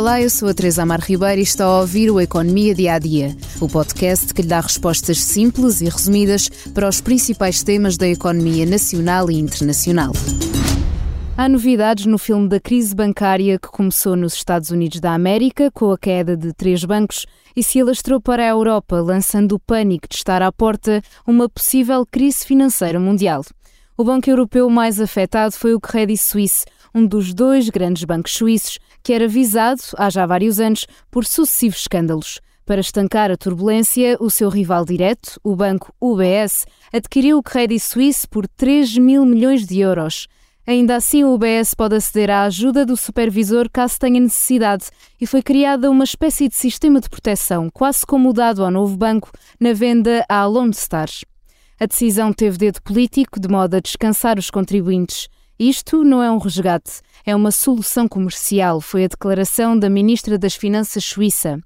Olá, eu sou a Teresa Amar Ribeiro e está a ouvir o Economia Dia a Dia, o podcast que lhe dá respostas simples e resumidas para os principais temas da economia nacional e internacional. Há novidades no filme da crise bancária que começou nos Estados Unidos da América, com a queda de três bancos, e se alastrou para a Europa, lançando o pânico de estar à porta uma possível crise financeira mundial. O banco europeu mais afetado foi o Credit Suisse, um dos dois grandes bancos suíços, que era visado, há já vários anos, por sucessivos escândalos. Para estancar a turbulência, o seu rival direto, o banco UBS, adquiriu o Credit Suisse por 3 mil milhões de euros. Ainda assim, o UBS pode aceder à ajuda do supervisor caso tenha necessidade e foi criada uma espécie de sistema de proteção, quase como o dado ao novo banco na venda à Lone Stars. A decisão teve dedo político de modo a descansar os contribuintes. Isto não é um resgate, é uma solução comercial, foi a declaração da Ministra das Finanças suíça.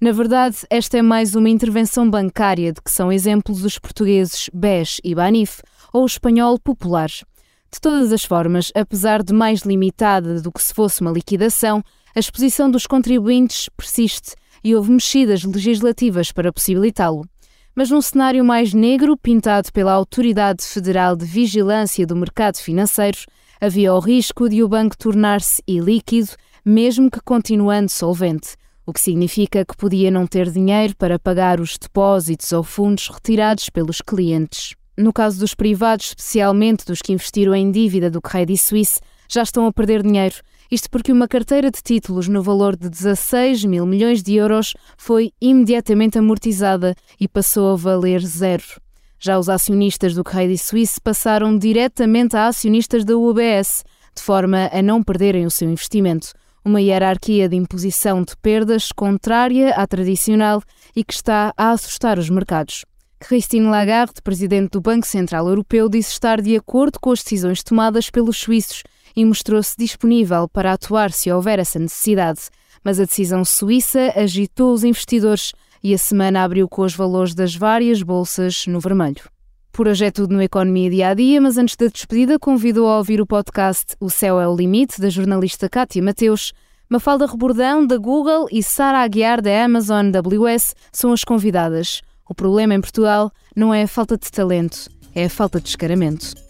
Na verdade, esta é mais uma intervenção bancária de que são exemplos os portugueses BES e Banif ou o espanhol Popular. De todas as formas, apesar de mais limitada do que se fosse uma liquidação, a exposição dos contribuintes persiste e houve mexidas legislativas para possibilitá-lo. Mas num cenário mais negro, pintado pela Autoridade Federal de Vigilância do Mercado Financeiro, havia o risco de o banco tornar-se ilíquido, mesmo que continuando solvente, o que significa que podia não ter dinheiro para pagar os depósitos ou fundos retirados pelos clientes. No caso dos privados, especialmente dos que investiram em dívida do Credit Suisse, já estão a perder dinheiro. Isto porque uma carteira de títulos no valor de 16 mil milhões de euros foi imediatamente amortizada e passou a valer zero. Já os acionistas do Credit Suisse passaram diretamente a acionistas da UBS, de forma a não perderem o seu investimento. Uma hierarquia de imposição de perdas contrária à tradicional e que está a assustar os mercados. Christine Lagarde, presidente do Banco Central Europeu, disse estar de acordo com as decisões tomadas pelos suíços e mostrou-se disponível para atuar se houver essa necessidade. Mas a decisão suíça agitou os investidores e a semana abriu com os valores das várias bolsas no vermelho. Por hoje é tudo no Economia Dia a Dia, mas antes da despedida, convido a ouvir o podcast O Céu é o Limite, da jornalista Kátia Mateus. Mafalda Rebordão, da Google, e Sara Aguiar, da Amazon WS, são as convidadas. O problema em Portugal não é a falta de talento, é a falta de descaramento.